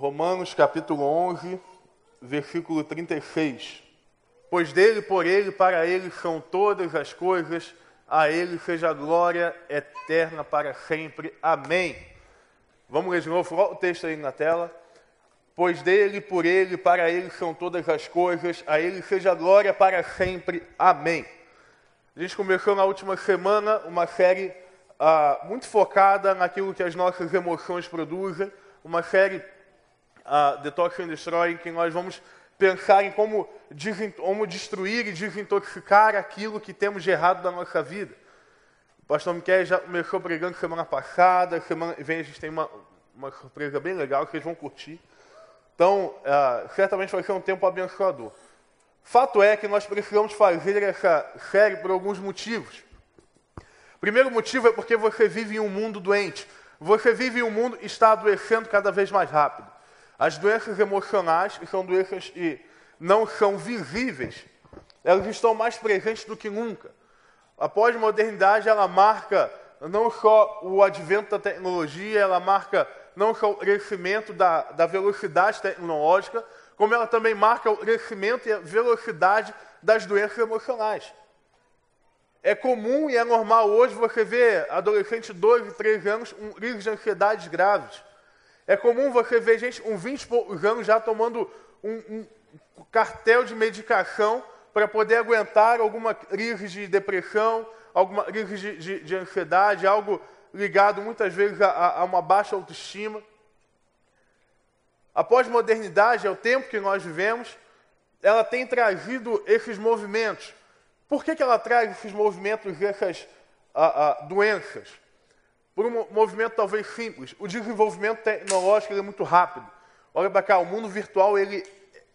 Romanos capítulo 11, versículo 36. Pois dele, por ele, para ele são todas as coisas, a ele seja a glória eterna para sempre. Amém. Vamos ler de novo, o texto aí na tela. Pois dele, por ele, para ele são todas as coisas, a ele seja a glória para sempre. Amém. A gente começou na última semana uma série ah, muito focada naquilo que as nossas emoções produzem, uma série uh, Detox and Destroy, em que nós vamos pensar em como, como destruir e desintoxicar aquilo que temos de errado da nossa vida. O pastor Miquel já começou pregando semana passada, semana vem a gente tem uma, uma surpresa bem legal que vocês vão curtir. Então, uh, certamente vai ser um tempo abençoador. Fato é que nós precisamos fazer essa série por alguns motivos. Primeiro motivo é porque você vive em um mundo doente. Você vive em um mundo que está adoecendo cada vez mais rápido. As doenças emocionais, que são doenças que não são visíveis, elas estão mais presentes do que nunca. A pós-modernidade, ela marca não só o advento da tecnologia, ela marca não só o crescimento da, da velocidade tecnológica, como ela também marca o crescimento e a velocidade das doenças emocionais. É comum e é normal hoje você ver adolescentes de 12, 13 anos com crises de ansiedades graves. É comum você ver gente com 20 e poucos anos já tomando um, um cartel de medicação para poder aguentar alguma crise de depressão, alguma crise de, de, de ansiedade, algo ligado muitas vezes a, a uma baixa autoestima. A pós-modernidade, é o tempo que nós vivemos, ela tem trazido esses movimentos. Por que, que ela traz esses movimentos, essas a, a, doenças? Por um movimento talvez simples. O desenvolvimento tecnológico é muito rápido. Olha para cá, o mundo virtual ele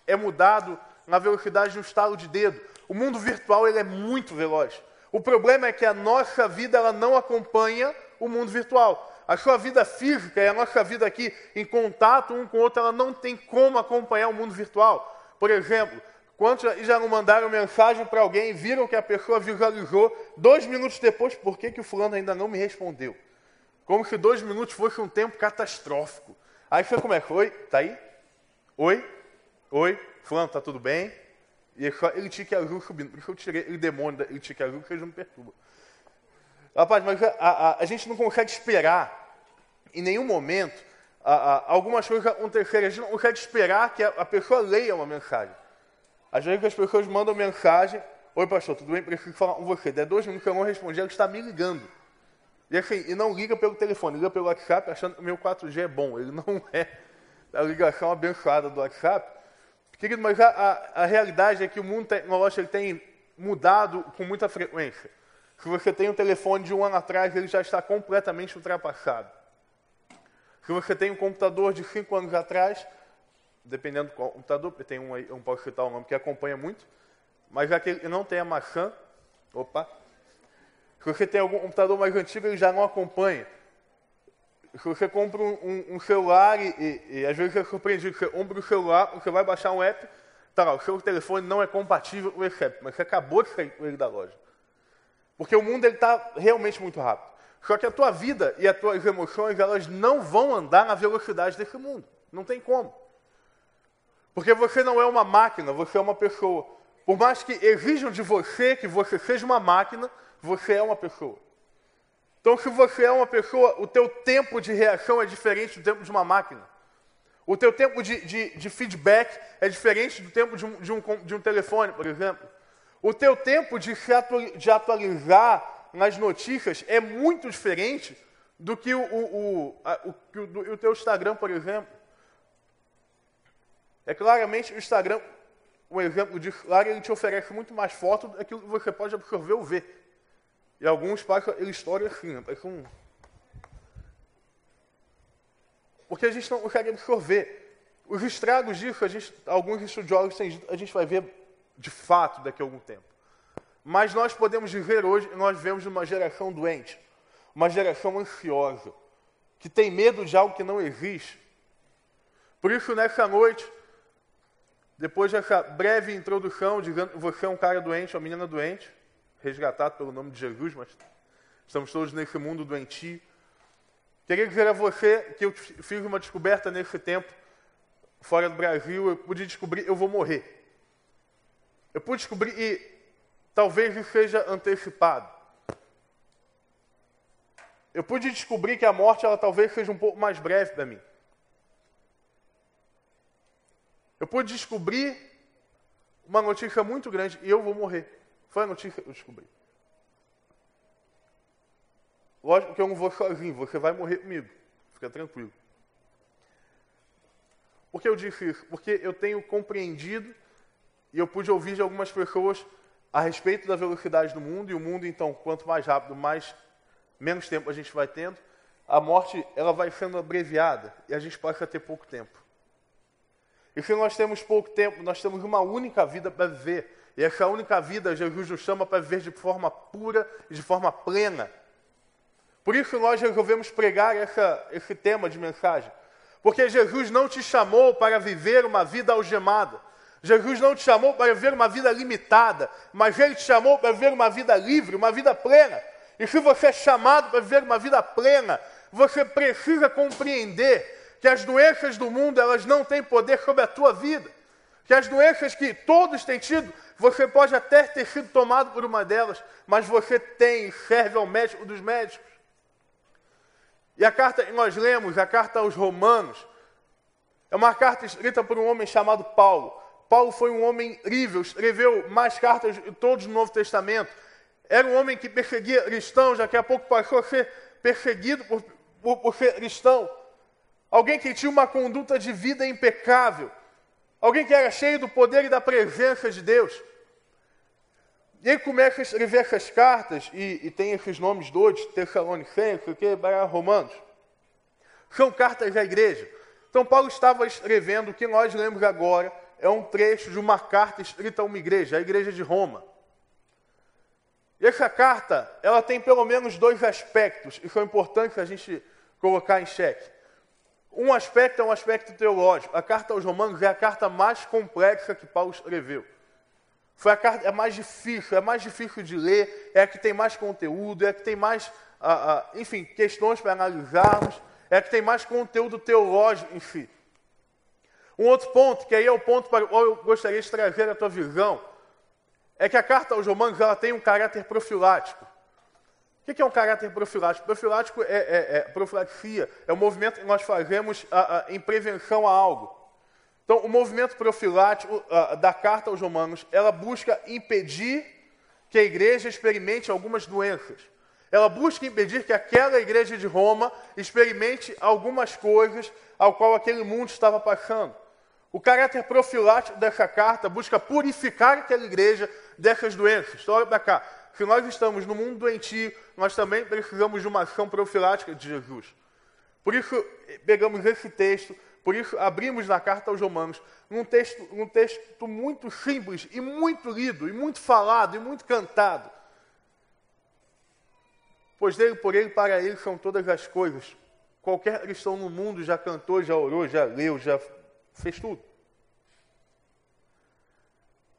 é mudado na velocidade de um estalo de dedo. O mundo virtual ele é muito veloz. O problema é que a nossa vida ela não acompanha o mundo virtual. A sua vida física e a nossa vida aqui em contato um com o outro, ela não tem como acompanhar o mundo virtual. Por exemplo, quantos já não mandaram mensagem para alguém, viram que a pessoa visualizou, dois minutos depois, por que, que o fulano ainda não me respondeu? Como se dois minutos fosse um tempo catastrófico. Aí você começa, oi, tá aí? Oi? Oi? Fulano, tá tudo bem? E ele tinha que azul subindo. Por isso eu tirei o demônio ele tinha que azul, porque ele não me. Rapaz, mas a, a, a, gente não consegue esperar, em nenhum momento, a, algumas coisas acontecerem. A gente não consegue esperar que a, pessoa leia uma mensagem. Às vezes as pessoas mandam mensagem, oi pastor, tudo bem? Preciso falar com você. Der dois minutos que eu não respondi, ela está me ligando. E assim, e não liga pelo telefone, liga pelo WhatsApp achando que o meu 4G é bom. Ele não é a ligação abençoada do WhatsApp. Querido, mas a, a, a realidade é que o mundo tecnológico tem mudado com muita frequência. Se você tem um telefone de um ano atrás, ele já está completamente ultrapassado. Se você tem um computador de cinco anos atrás, dependendo do computador, porque tem um aí, eu não posso citar o nome que acompanha muito, mas já que ele não tem a maçã, opa, se você tem algum computador mais antigo, ele já não acompanha. Se você compra um, um, um celular e, e, e, às vezes é surpreendido, você compra o um celular, você vai baixar um app, tá lá, o seu telefone não é compatível com esse app, mas você acabou de sair com ele da loja. Porque o mundo está realmente muito rápido. Só que a tua vida e as tuas emoções, elas não vão andar na velocidade desse mundo. Não tem como. Porque você não é uma máquina, você é uma pessoa. Por mais que exijam de você que você seja uma máquina, você é uma pessoa. Então, se você é uma pessoa, o teu tempo de reação é diferente do tempo de uma máquina. O teu tempo de, de, de feedback é diferente do tempo de um, de, um, de um, telefone, por exemplo. O teu tempo de, de atualizar nas notícias é muito diferente do que o, o, o, o, o teu Instagram, por exemplo. É claramente o Instagram, um exemplo disso, claro, ele te oferece muito mais fotos daquilo que você pode absorver ou ver. E alguns passam a história assim, né? parece um... Porque a gente não consegue absorver. Os estragos disso, gente, alguns estudiosos têm dito, a gente vai ver de fato daqui a algum tempo. Mas nós podemos dizer hoje, nós vivemos uma geração doente, uma geração ansiosa, que tem medo de algo que não existe. Por isso, nessa noite, depois dessa breve introdução, dizendo que você é um cara doente, uma menina doente, resgatado pelo nome de Jesus, mas estamos todos nesse mundo doentio. Queria dizer a você que eu fiz uma descoberta nesse tempo fora do Brasil, eu pude descobrir, eu vou morrer. Eu pude descobrir e talvez isso seja antecipado. Eu pude descobrir que a morte ela talvez seja um pouco mais breve para mim. Eu pude descobrir uma notícia muito grande e eu vou morrer. Foi a notícia que eu descobri. Lógico que eu não vou sozinho, você vai morrer comigo. Fica tranquilo. Por que eu disse isso? Porque eu tenho compreendido e eu pude ouvir de algumas pessoas a respeito da velocidade do mundo, e o mundo, então, quanto mais rápido, mais menos tempo a gente vai tendo, a morte ela vai sendo abreviada e a gente passa a ter pouco tempo. E se nós temos pouco tempo, nós temos uma única vida para viver. E essa única vida, Jesus nos chama para viver de forma pura e de forma plena. Por isso nós resolvemos pregar essa, esse tema de mensagem. Porque Jesus não te chamou para viver uma vida algemada. Jesus não te chamou para viver uma vida limitada, mas Ele te chamou para viver uma vida livre, uma vida plena. E se você é chamado para viver uma vida plena, você precisa compreender que as doenças do mundo elas não têm poder sobre a tua vida. Que as doenças que todos têm tido, você pode até ter sido tomado por uma delas, mas você tem e serve ao médico dos médicos. E a carta que nós lemos, a carta aos Romanos, é uma carta escrita por um homem chamado Paulo. Paulo foi um homem incrível, escreveu mais cartas de todos no Novo Testamento. Era um homem que perseguia cristãos, daqui a pouco passou a ser perseguido por, por, por ser cristão. Alguém que tinha uma conduta de vida impecável. Alguém que era cheio do poder e da presença de Deus. E ele começa a escrever essas cartas, e, e tem esses nomes doidos, Tessalonicenses, o que, Romanos. São cartas da igreja. Então, Paulo estava escrevendo o que nós lemos agora, é um trecho de uma carta escrita a uma igreja, a igreja de Roma. E essa carta, ela tem pelo menos dois aspectos, e são importantes a gente colocar em xeque. Um aspecto é um aspecto teológico. A carta aos Romanos é a carta mais complexa que Paulo escreveu. Foi a carta é mais difícil, é mais difícil de ler, é a que tem mais conteúdo, é a que tem mais, enfim, questões para analisarmos, é a que tem mais conteúdo teológico em si. Um outro ponto, que aí é o ponto para o qual eu gostaria de trazer a tua visão, é que a carta aos Romanos ela tem um caráter profilático. O que é um caráter profilático? Profilático é, é, é profilaxia, é o movimento que nós fazemos a, a, em prevenção a algo. Então, o movimento profilático uh, da carta aos Romanos, ela busca impedir que a igreja experimente algumas doenças. Ela busca impedir que aquela igreja de Roma experimente algumas coisas ao qual aquele mundo estava passando. O caráter profilático dessa carta busca purificar aquela igreja dessas doenças. Então, olha para cá. Se nós estamos no mundo doentio, nós também precisamos de uma ação profilática de Jesus. Por isso, pegamos esse texto por isso, abrimos na carta aos Romanos, num texto, um texto muito simples e muito lido, e muito falado, e muito cantado. Pois dele, por ele, para ele são todas as coisas. Qualquer cristão no mundo já cantou, já orou, já leu, já fez tudo.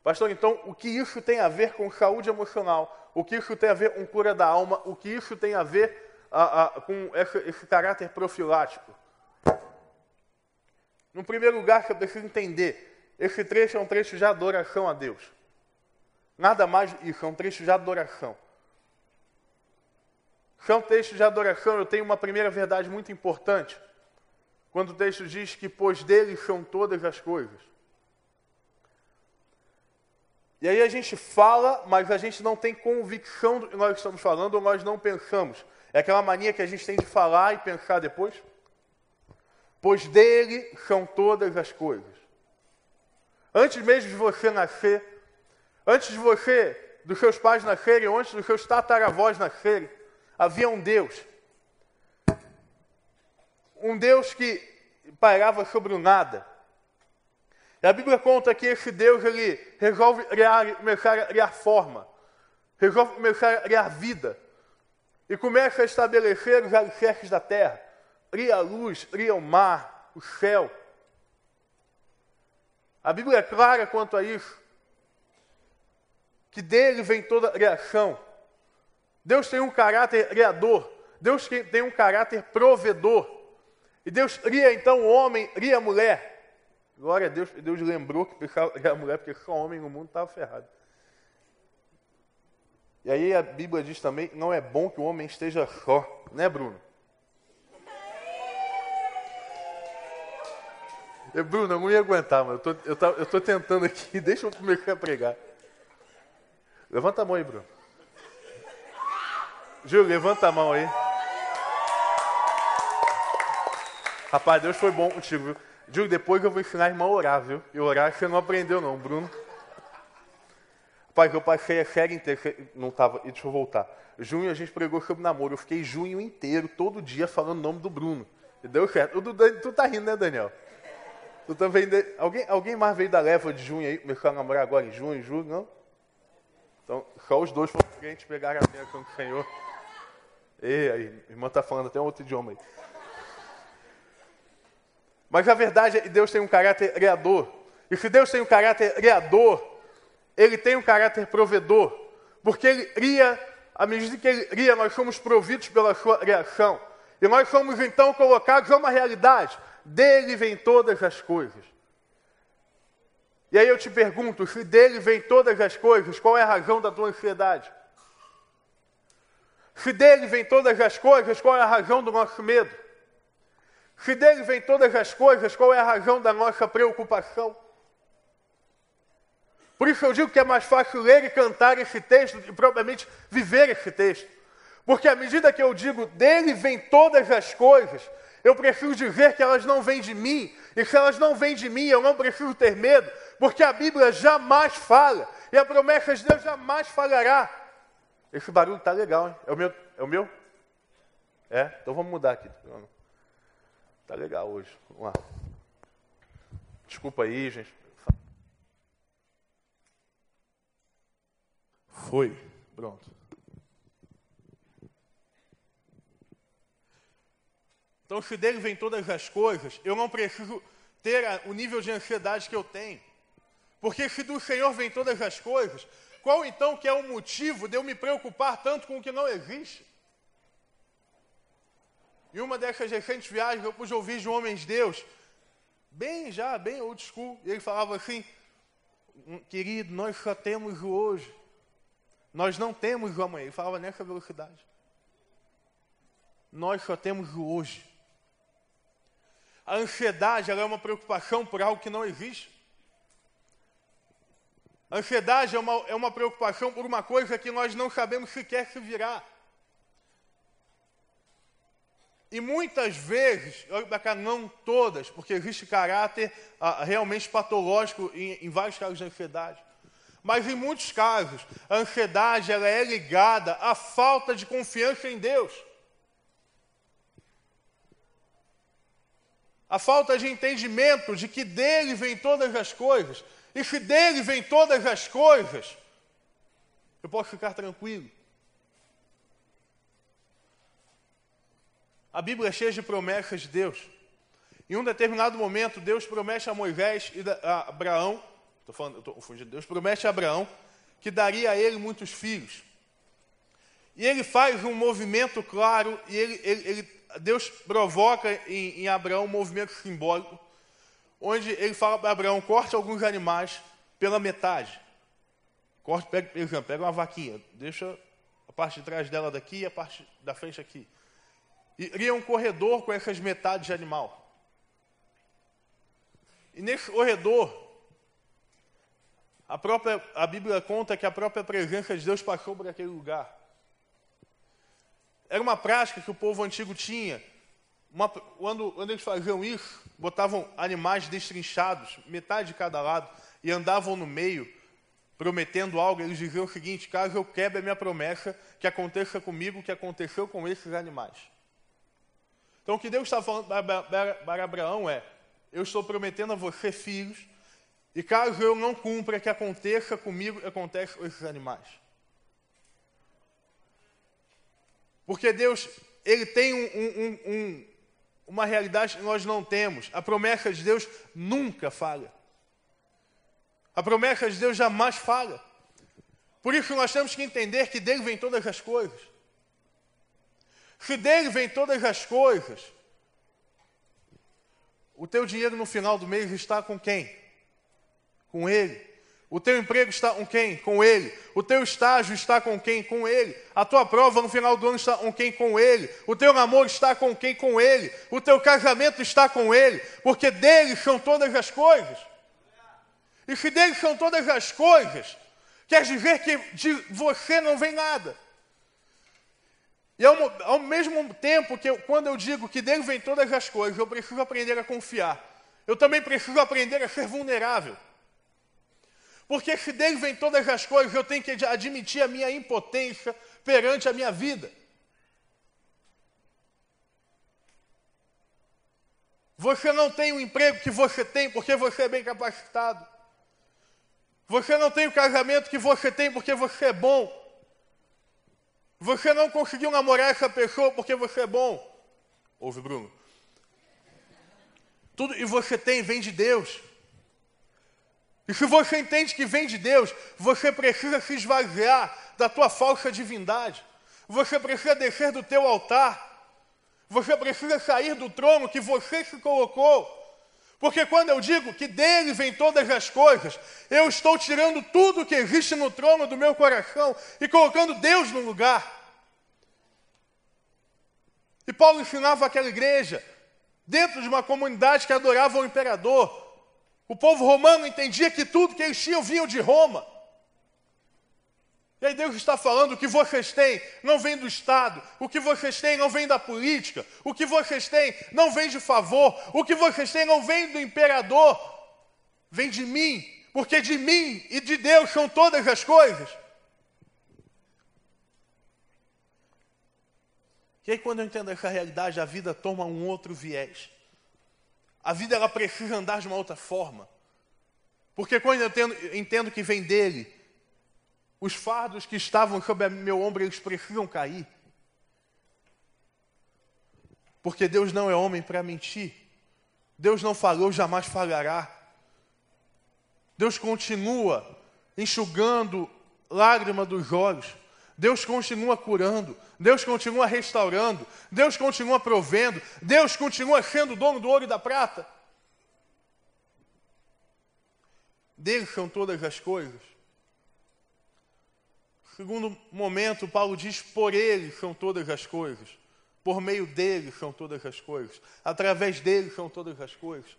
Pastor, então, o que isso tem a ver com saúde emocional? O que isso tem a ver com cura da alma? O que isso tem a ver a, a, com esse, esse caráter profilático? No primeiro lugar, você precisa entender: esse trecho é um trecho de adoração a Deus. Nada mais isso, é um trecho de adoração. Se é um texto de adoração, eu tenho uma primeira verdade muito importante. Quando o texto diz que, pois dele são todas as coisas. E aí a gente fala, mas a gente não tem convicção do que nós estamos falando ou nós não pensamos. É aquela mania que a gente tem de falar e pensar depois pois dele são todas as coisas. Antes mesmo de você nascer, antes de você, dos seus pais nascerem, antes dos seus tataravós nascerem, havia um Deus. Um Deus que pairava sobre o nada. E a Bíblia conta que esse Deus ele resolve criar, começar a criar forma, resolve começar a criar vida, e começa a estabelecer os alicerces da terra cria a luz, cria o mar, o céu. A Bíblia é clara quanto a isso. Que dele vem toda a criação. Deus tem um caráter criador. Deus tem um caráter provedor. E Deus cria então o homem, cria a mulher. Glória a Deus, Deus lembrou que era mulher, porque só homem no mundo estava ferrado. E aí a Bíblia diz também, não é bom que o homem esteja só, né Bruno? Bruno, eu não ia aguentar, mas eu tô, eu, eu tô tentando aqui, deixa eu começar a pregar. Levanta a mão aí, Bruno. Júlio, levanta a mão aí. Rapaz, Deus foi bom contigo, viu? Júlio, depois eu vou ensinar a irmã a orar, viu? E orar você não aprendeu, não, Bruno. Rapaz, eu passei a série inteira. Não tava. Deixa eu voltar. Junho a gente pregou sobre namoro. Eu fiquei junho inteiro, todo dia, falando o nome do Bruno. E deu certo. Tu, tu tá rindo, né, Daniel? Tu também. De... Alguém, alguém mais veio da leva de junho aí? Começou a namorar agora em junho, julho, não? Então, só os dois foram crentes, pegaram a bênção do Senhor. E aí, irmã está falando até um outro idioma aí. Mas a verdade é que Deus tem um caráter criador. E se Deus tem um caráter criador, Ele tem um caráter provedor. Porque Ele cria, à medida que Ele cria, nós somos providos pela sua criação. E nós somos então colocados a uma realidade. Dele vem todas as coisas. E aí eu te pergunto, se dele vem todas as coisas, qual é a razão da tua ansiedade? Se dele vem todas as coisas, qual é a razão do nosso medo? Se dele vem todas as coisas, qual é a razão da nossa preocupação? Por isso eu digo que é mais fácil ler e cantar esse texto que propriamente viver esse texto. Porque à medida que eu digo dele vem todas as coisas, eu preciso dizer que elas não vêm de mim. E se elas não vêm de mim, eu não preciso ter medo, porque a Bíblia jamais fala. E a promessa de Deus jamais falhará. Esse barulho está legal, hein? É o meu? É o meu? É? Então vamos mudar aqui. Tá legal hoje. Vamos lá. Desculpa aí, gente. Foi. Pronto. Então, se dele vem todas as coisas, eu não preciso ter o nível de ansiedade que eu tenho. Porque se do Senhor vem todas as coisas, qual então que é o motivo de eu me preocupar tanto com o que não existe? Em uma dessas recentes viagens, eu pude ouvir de homens de Deus, bem já, bem old school, e ele falava assim: hum, querido, nós só temos o hoje, nós não temos o amanhã. Ele falava nessa velocidade. Nós só temos o hoje. A ansiedade é uma preocupação por algo que não existe. A ansiedade é uma, é uma preocupação por uma coisa que nós não sabemos sequer se virá. E muitas vezes, olha para cá, não todas, porque existe caráter ah, realmente patológico em, em, vários casos de ansiedade. Mas em muitos casos, a ansiedade ela é ligada à falta de confiança em Deus. A falta de entendimento de que dele vem todas as coisas. E se dele vem todas as coisas, eu posso ficar tranquilo. A Bíblia é cheia de promessas de Deus. Em um determinado momento, Deus promete a Moisés e a Abraão, estou falando, estou confundindo, Deus promete a Abraão que daria a ele muitos filhos. E ele faz um movimento claro, e ele, ele, ele Deus provoca em, em Abraão um movimento simbólico, onde ele fala para Abraão: corte alguns animais pela metade. Corte, pega, por exemplo, pega uma vaquinha, deixa a parte de trás dela daqui e a parte da frente aqui. Cria um corredor com essas metades de animal. E nesse corredor, a própria a Bíblia conta que a própria presença de Deus passou por aquele lugar. Era uma prática que o povo antigo tinha. Uma, quando, quando eles faziam isso, botavam animais destrinchados, metade de cada lado, e andavam no meio, prometendo algo. Eles diziam o seguinte: caso eu quebre a minha promessa, que aconteça comigo o que aconteceu com esses animais. Então, o que Deus está falando para Abraão é: eu estou prometendo a você filhos, e caso eu não cumpra, que aconteça comigo, acontece com esses animais. Porque Deus, Ele tem um, um, um, uma realidade que nós não temos. A promessa de Deus nunca falha. A promessa de Deus jamais falha. Por isso nós temos que entender que dele vem todas as coisas. Se dele vem todas as coisas, O teu dinheiro no final do mês está com quem? Com ele. O teu emprego está com quem? Com ele. O teu estágio está com quem? Com ele. A tua prova no final do ano está com quem? Com ele. O teu namoro está com quem? Com ele. O teu casamento está com ele. Porque dele são todas as coisas. E se dele são todas as coisas, quer dizer que de você não vem nada. E ao, ao mesmo tempo que eu, quando eu digo que dele vem todas as coisas, eu preciso aprender a confiar. Eu também preciso aprender a ser vulnerável. Porque se dele vem todas as coisas, eu tenho que admitir a minha impotência perante a minha vida. Você não tem o emprego que você tem porque você é bem capacitado. Você não tem o casamento que você tem porque você é bom. Você não conseguiu namorar essa pessoa porque você é bom. Ouve, Bruno. Tudo e você tem vem de Deus. E se você entende que vem de Deus, você precisa se esvaziar da tua falsa divindade. Você precisa descer do teu altar. Você precisa sair do trono que você se colocou. Porque quando eu digo que dele vem todas as coisas, eu estou tirando tudo que existe no trono do meu coração e colocando Deus no lugar. E Paulo ensinava aquela igreja, dentro de uma comunidade que adorava o imperador, o povo romano entendia que tudo que eles tinham vinha de Roma. E aí Deus está falando: o que vocês têm não vem do Estado, o que vocês têm não vem da política, o que vocês têm não vem de favor, o que vocês têm não vem do imperador, vem de mim, porque de mim e de Deus são todas as coisas. E aí, quando eu entendo essa realidade, a vida toma um outro viés. A vida ela precisa andar de uma outra forma. Porque quando eu entendo, entendo que vem dele, os fardos que estavam sobre meu ombro, eles precisam cair. Porque Deus não é homem para mentir. Deus não falou, jamais falhará. Deus continua enxugando lágrima dos olhos. Deus continua curando, Deus continua restaurando, Deus continua provendo, Deus continua sendo dono do ouro e da prata. Dele são todas as coisas. Segundo momento, Paulo diz: por ele são todas as coisas, por meio dele são todas as coisas, através dele são todas as coisas.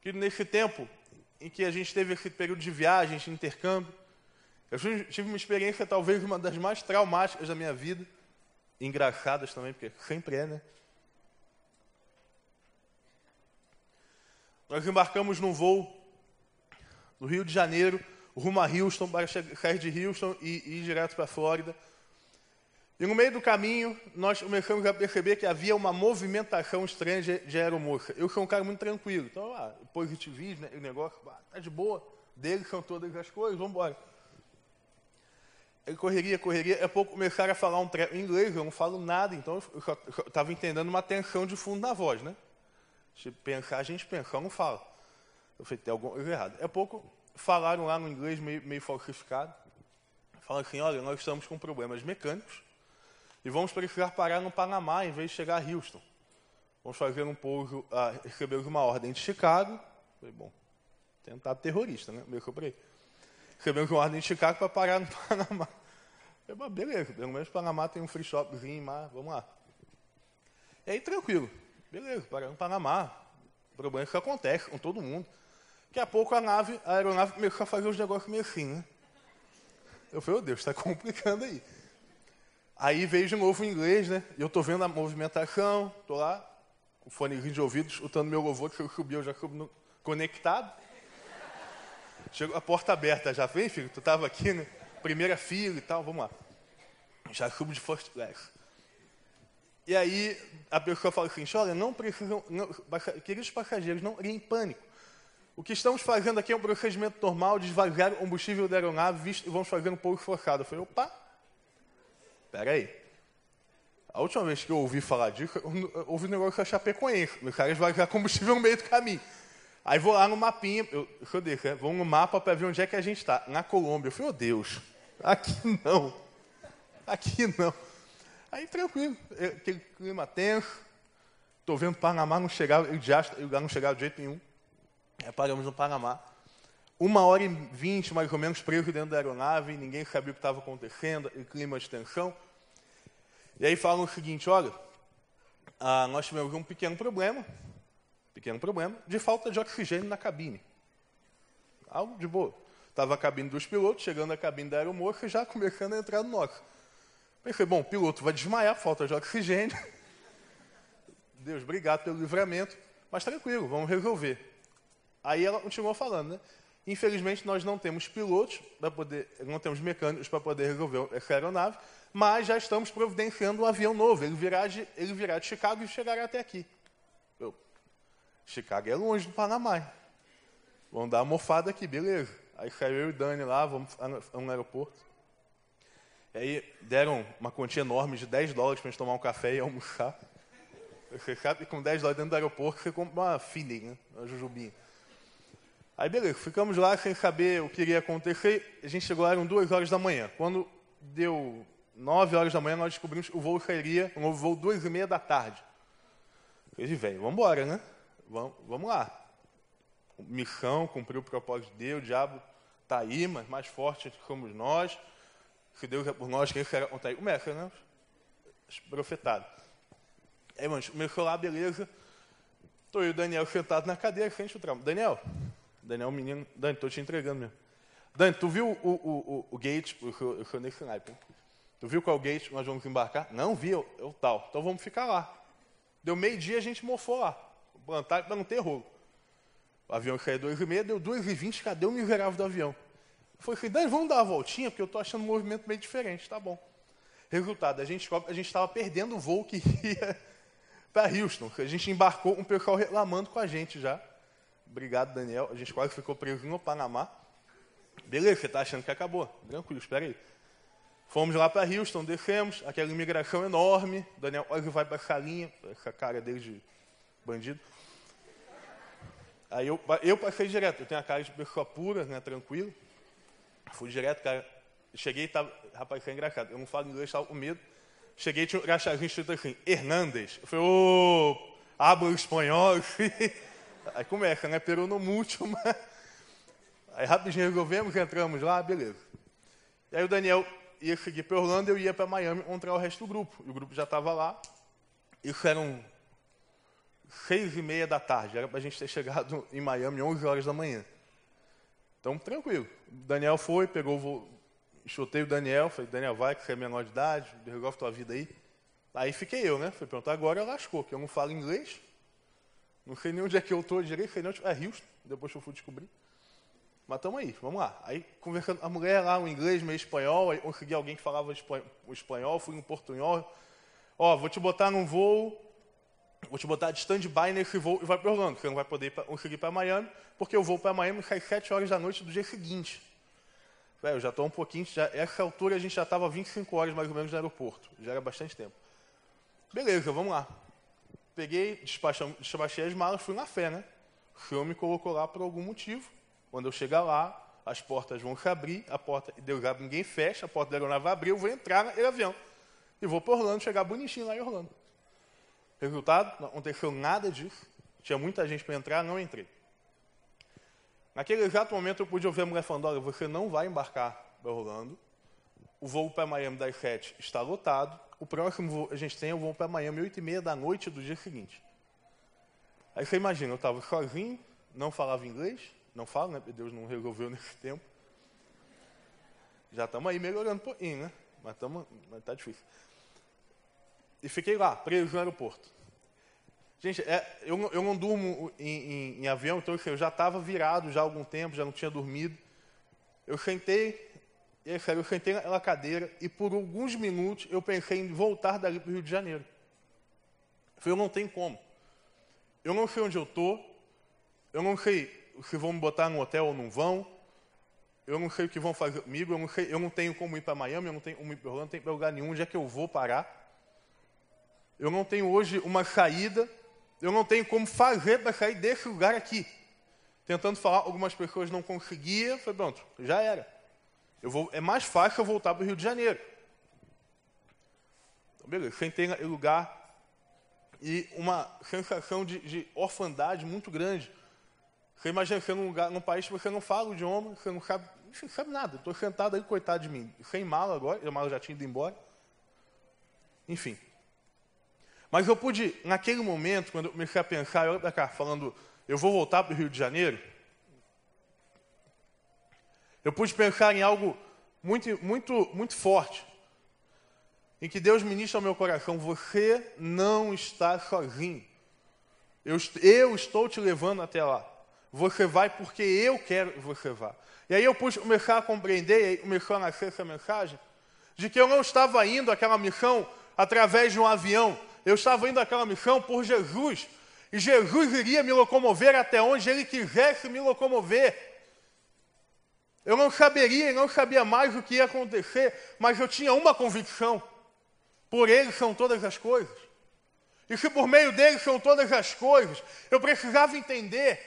Que nesse tempo em que a gente teve esse período de viagem, de intercâmbio, eu tive uma experiência, talvez, uma das mais traumáticas da minha vida. Engraçadas também, porque sempre é, né? Nós embarcamos num voo do Rio de Janeiro, rumo a Houston, para sair de Houston e, e ir direto para a Flórida. E no meio do caminho, nós começamos a perceber que havia uma movimentação estranha de, aeromoça. Eu sou um cara muito tranquilo. Então, ah, positivismo, né, o negócio, ah, de boa. Deles são todas as coisas, vamos embora. Ele correria, correria. É pouco começaram a falar um tre... em inglês, eu não falo nada, então eu estava entendendo uma tensão de fundo na voz, né? Se pensar, a gente pensa, eu não fala. Eu falei, tem alguma coisa errada. É pouco falaram lá no inglês meio, meio falsificado. Falam assim, olha, nós estamos com problemas mecânicos e vamos precisar parar no Panamá em vez de chegar a Houston. Vamos fazer um pouso, ah, recebemos uma ordem de Chicago. Falei, bom, tentado terrorista, né? Meio que eu recebemos uma ordem de Chicago para parar no Panamá. Eu falei, beleza, pelo menos o Panamá tem um free shopzinho, mas vamos lá. E aí, tranquilo. Beleza, parar no Panamá. O problema é que acontece com todo mundo. Daqui a pouco a nave, a aeronave começou a fazer os negócios meio assim, né? Eu falei, oh Deus, está complicando aí. Aí veio de novo em inglês, né? Eu estou vendo a movimentação, estou lá, com fonezinho de ouvido, escutando meu louvor, que eu subi, eu já subi conectado. Chegou a porta aberta, já vem, filho? Tu estava aqui, né? Primeira fila e tal, vamos lá. Já subo de first class. E aí a pessoa fala assim, olha, não precisam, não, queridos passageiros, não em pânico. O que estamos fazendo aqui é um procedimento normal de esvaziar o combustível da aeronave visto, e vamos fazer um pouco forçado. Eu falei, opa, espera aí. A última vez que eu ouvi falar disso, eu ouvi um negócio da Chapecoense. O cara esvaziar combustível no meio do caminho. Aí vou lá no mapinha, eu, eu deixo, né? vou no mapa para ver onde é que a gente está. Na Colômbia. Eu falei, oh Deus, aqui não. Aqui não. Aí tranquilo, aquele clima tenso, Estou vendo Panamá não chegava, eu já, o lugar não chegava de jeito nenhum. Aí paramos no Panamá. Uma hora e vinte, mais ou menos, preso dentro da aeronave, ninguém sabia o que estava acontecendo, e clima de tensão. E aí falam o seguinte, olha, ah, nós tivemos um pequeno problema, pequeno problema, de falta de oxigênio na cabine. Algo de boa. Estava a cabine dos pilotos, chegando a cabine da aeromoça, já começando a entrar no nosso. Pensei, bom, o piloto vai desmaiar, falta de oxigênio. Deus, obrigado pelo livramento, mas tranquilo, vamos resolver. Aí ela continuou falando, né? Infelizmente, nós não temos pilotos para poder, não temos mecânicos para poder resolver essa aeronave, mas já estamos providenciando um avião novo. Ele virá de, ele virá de Chicago e chegará até aqui. Eu, Chicago é longe do Panamá. Vamos dar uma mofada aqui, beleza. Aí saiu eu e Dani lá, vamos no aeroporto. Aí deram uma quantia enorme de 10 dólares para a gente tomar um café e almoçar. Você sabe que com 10 dólares dentro do aeroporto você compra uma feeling, né? uma jujubinha. Aí beleza, ficamos lá sem saber o que iria acontecer. A gente chegou lá, eram duas horas da manhã. Quando deu nove horas da manhã, nós descobrimos que o voo sairia, um voo duas e meia da tarde. Falei, velho, vamos embora, né? Vamos, vamos lá. Missão, cumpriu o propósito de Deus, o diabo está aí, mas mais forte somos nós. Se Deus é por nós, quem será contra? O mestre, né? Profetado. Aí, mano, começou lá, beleza. Estou eu e o Daniel sentado na cadeira, frente ao trabalho. Daniel, Daniel, menino, Dani, estou te entregando mesmo. Dani, tu viu o, o, o, o gate, sou nesse naipe, Tu viu qual gate nós vamos embarcar? Não vi, eu, eu tal. Então vamos ficar lá. Deu meio-dia, a gente mofou lá. Plantar para não ter rolo. O avião saiu duas e meia, deu duas e vinte, cadê o miserável do avião? Falei assim, Dani, vamos dar uma voltinha, porque eu estou achando um movimento meio diferente, tá bom. Resultado, a gente a estava perdendo o voo que ia para Houston. A gente embarcou um pessoal reclamando com a gente já. Obrigado, Daniel. A gente quase ficou preso no Panamá. Beleza, você está achando que acabou. Tranquilo, espera aí. Fomos lá para Houston, descemos, aquela imigração enorme. Daniel olha vai para a salinha, essa cara dele de bandido. Aí eu, eu passei direto, eu tenho a cara de pessoa pura, né, tranquilo. Fui direto, cara. Cheguei e tava. Rapaz, foi engraçado. Eu não falo inglês, estava com medo. Cheguei tinha um crachadinho escrito assim, Hernandes. Eu falei, ô, oh, espanhol. Aí começa, né? Pero no múltiplo, mas... Aí rapidinho resolvemos, entramos lá, beleza. E aí o Daniel ia seguir para Orlando, eu ia para Miami encontrar o resto do grupo. E o grupo já estava lá. Isso eram seis e meia da tarde. Era para a gente ter chegado em Miami 11 horas da manhã. Então, tranquilo. O Daniel foi, pegou o voo, chutei o Daniel, falei, Daniel, vai, que você é menor de idade, resolve tua vida aí. Aí fiquei eu, né? Falei, pronto, agora lascou, que eu não falo inglês. Não sei nem onde é que eu estou direito, sei nem onde... É Houston, depois eu fui descobrir. Mas estamos aí, vamos lá. Aí conversando, a mulher lá, o inglês, meio espanhol, aí consegui alguém que falava o espanhol, fui no portunhol. Ó, vou te botar num voo, vou te botar de stand-by nesse voo e vai para Orlando. Você não vai poder conseguir para Miami, porque eu vou para Miami sai 7 horas da noite do dia seguinte. Velho, eu já estou um pouquinho, já, essa altura a gente já estava 25 horas mais ou menos no aeroporto. Já era bastante tempo. Beleza, vamos lá. Peguei, despachei as malas, fui na fé, né? O senhor me colocou lá por algum motivo. Quando eu chegar lá, as portas vão se abrir, a porta, Deus abre, ninguém fecha, a porta da aeronave vai abrir, eu vou entrar no avião. E vou para Orlando, chegar bonitinho lá em Orlando. Resultado, não aconteceu nada disso. Tinha muita gente para entrar, não entrei. Naquele exato momento eu pude ouvir a mulher falando, olha, você não vai embarcar para Orlando, o voo para Miami das 7 está lotado, o próximo voo a gente tem o voo para Miami 8 e meia da noite do dia seguinte. Aí você imagina, eu estava sozinho, não falava inglês, não falo, né? Deus não resolveu nesse tempo. Já estamos aí melhorando um pouquinho, né? Mas, tamo, mas tá difícil. E fiquei lá, preso no aeroporto. Gente, é, eu, eu não durmo em, em, em avião, então eu já estava virado já há algum tempo, já não tinha dormido. Eu sentei, e aí, eu sentei naquela cadeira e por alguns minutos eu pensei em voltar dali para o Rio de Janeiro. Eu falei, eu não tenho como. Eu não sei onde eu estou, eu não sei se vão me botar no hotel ou não vão. Eu não sei o que vão fazer comigo, eu não, sei, eu não tenho como ir para Miami, eu não tenho como ir para Orlando, não tenho lugar nenhum, onde é que eu vou parar. Eu não tenho hoje uma saída, eu não tenho como fazer para sair desse lugar aqui. Tentando falar, algumas pessoas não conseguiam, foi pronto, já era. Eu vou, é mais fácil eu voltar para o Rio de Janeiro. Então, beleza, sentei no lugar, e uma sensação de, de orfandade muito grande. Você imagina você num, lugar, num país que você não fala o idioma, você não sabe, você não sabe nada. Estou sentado aí, coitado de mim, sem mala agora, a mala já tinha ido embora. Enfim. Mas eu pude, naquele momento, quando eu comecei a pensar, eu para cá, falando, eu vou voltar para o Rio de Janeiro, eu pude pensar em algo muito, muito, muito forte, em que Deus ministra ao meu coração: você não está sozinho. Eu, eu estou te levando até lá. Você vai porque eu quero que você vá. E aí eu pude começar a compreender, e começou a nascer essa mensagem, de que eu não estava indo àquela missão através de um avião, eu estava indo àquela missão por Jesus. E Jesus iria me locomover até onde ele quisesse me locomover. Eu não saberia, não sabia mais o que ia acontecer, mas eu tinha uma convicção: por Ele são todas as coisas. E se por meio dele são todas as coisas, eu precisava entender,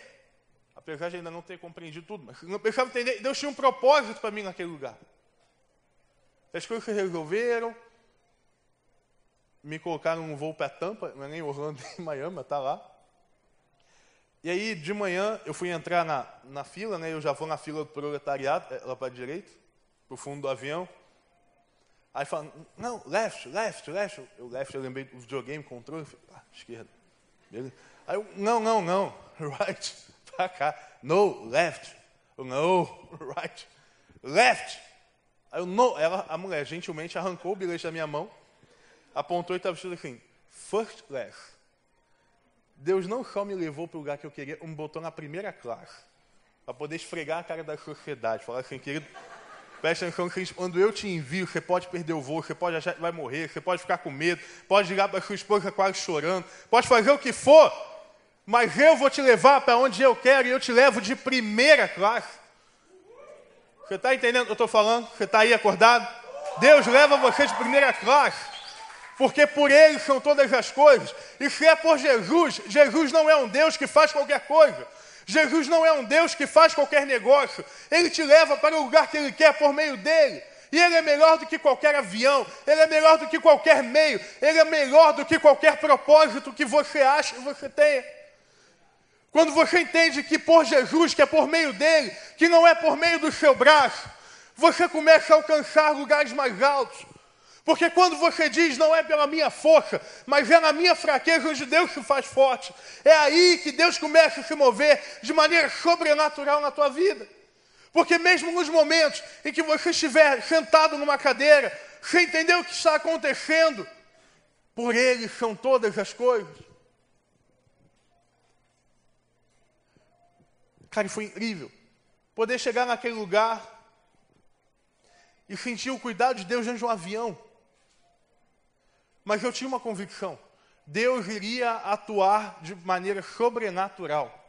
apesar de ainda não ter compreendido tudo, mas eu precisava entender, Deus tinha um propósito para mim naquele lugar. As coisas se resolveram, me colocaram num voo para Tampa, não é nem Orlando, nem Miami, está lá. E aí, de manhã, eu fui entrar na, na fila, né? Eu já vou na fila do proletariado, é, lá para a direita, para o fundo do avião. Aí fala, não, left, left, left. Eu left, eu lembrei do videogame, controle, falei, ah, esquerda. Beleza? Aí eu, não, não, não, right, para cá. No, left. No, right, left. Aí eu, no. Ela, a mulher gentilmente arrancou o bilhete da minha mão, apontou e estava escrito assim, first left. Deus não só me levou para o lugar que eu queria, me botou na primeira classe. Para poder esfregar a cara da sociedade. Falar assim, querido, presta atenção quando eu te envio, você pode perder o voo, você pode achar que vai morrer, você pode ficar com medo, pode ligar para sua esposa quase chorando, pode fazer o que for, mas eu vou te levar para onde eu quero e eu te levo de primeira classe. Você está entendendo o que eu estou falando? Você está aí acordado? Deus leva você de primeira classe porque por ele são todas as coisas. E se é por Jesus, Jesus não é um Deus que faz qualquer coisa. Jesus não é um Deus que faz qualquer negócio. Ele te leva para o lugar que ele quer por meio dele. E ele é melhor do que qualquer avião, ele é melhor do que qualquer meio, ele é melhor do que qualquer propósito que você acha que você tenha. Quando você entende que por Jesus, que é por meio dele, que não é por meio do seu braço, você começa a alcançar lugares mais altos. Porque quando você diz não é pela minha força, mas é na minha fraqueza onde Deus se faz forte, é aí que Deus começa a se mover de maneira sobrenatural na tua vida. Porque mesmo nos momentos em que você estiver sentado numa cadeira, sem entender o que está acontecendo, por Ele são todas as coisas. Cara, foi incrível. Poder chegar naquele lugar e sentir o cuidado de Deus dentro de um avião. Mas eu tinha uma convicção: Deus iria atuar de maneira sobrenatural.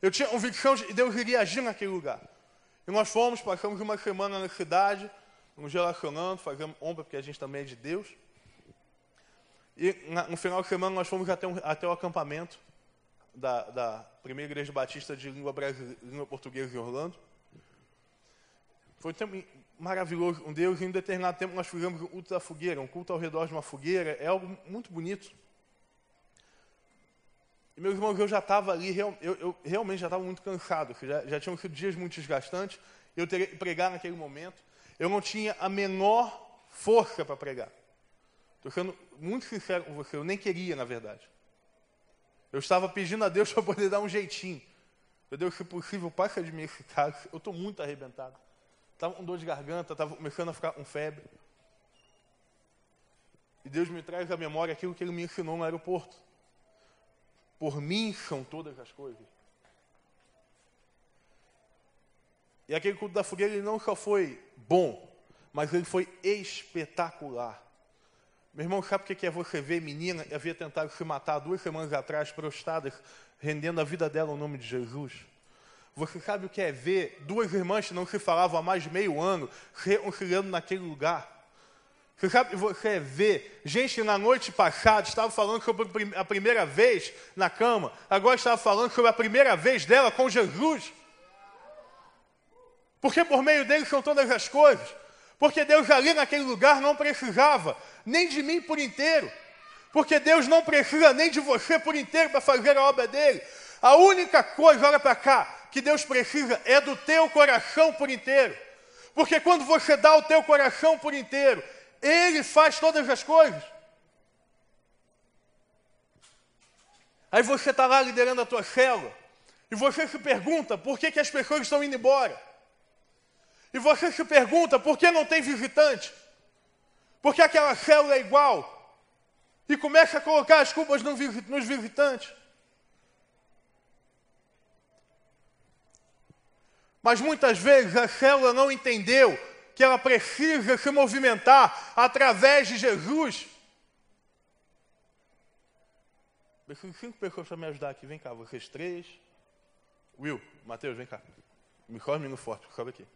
Eu tinha convicção de que Deus iria agir naquele lugar. E nós fomos, passamos uma semana na cidade, nos relacionando, fazendo ombro, porque a gente também é de Deus. E no final de semana nós fomos até, um, até o acampamento da, da, primeira igreja batista de língua, língua portuguesa em Orlando. Foi um tempo maravilhoso um Deus. Em um determinado tempo nós fizemos o culto da fogueira, um culto ao redor de uma fogueira. É algo muito bonito. E, meus irmãos, eu já estava ali, eu, eu, realmente já estava muito cansado, já, já tinham sido dias muito desgastantes. Eu teria que pregar naquele momento. Eu não tinha a menor força para pregar. Estou sendo muito sincero com você, eu nem queria, na verdade. Eu estava pedindo a Deus para poder dar um jeitinho. Meu Deus, se possível, passa de mim esse caso. Eu estou muito arrebentado. Estava com dor de garganta, estava começando a ficar com febre. E Deus me traz à memória aquilo que Ele me ensinou no aeroporto. Por mim são todas as coisas. E aquele culto da fogueira ele não só foi bom, mas ele foi espetacular. Meu irmão, sabe o que é você ver menina que havia tentado se matar duas semanas atrás, prostradas, rendendo a vida dela ao nome de Jesus? Você sabe o que é ver duas irmãs que não se falavam há mais de meio ano reconciliando naquele lugar? Você sabe você ver gente na noite passada estava falando sobre a primeira vez na cama, agora estava falando sobre a primeira vez dela com Jesus? Porque por meio dele são todas as coisas. Porque Deus ali naquele lugar não precisava nem de mim por inteiro. Porque Deus não precisa nem de você por inteiro para fazer a obra dele. A única coisa, olha para cá, que Deus precisa é do teu coração por inteiro. Porque quando você dá o teu coração por inteiro, Ele faz todas as coisas. Aí você está lá liderando a tua célula, e você se pergunta por que, que as pessoas estão indo embora. E você se pergunta por que não tem visitante. Porque aquela célula é igual. E começa a colocar as culpas nos visitantes. Mas muitas vezes a célula não entendeu que ela precisa se movimentar através de Jesus. Preciso de cinco pessoas para me ajudar aqui. Vem cá, vocês três. Will, Matheus, vem cá. Me corre no forte, sobe aqui.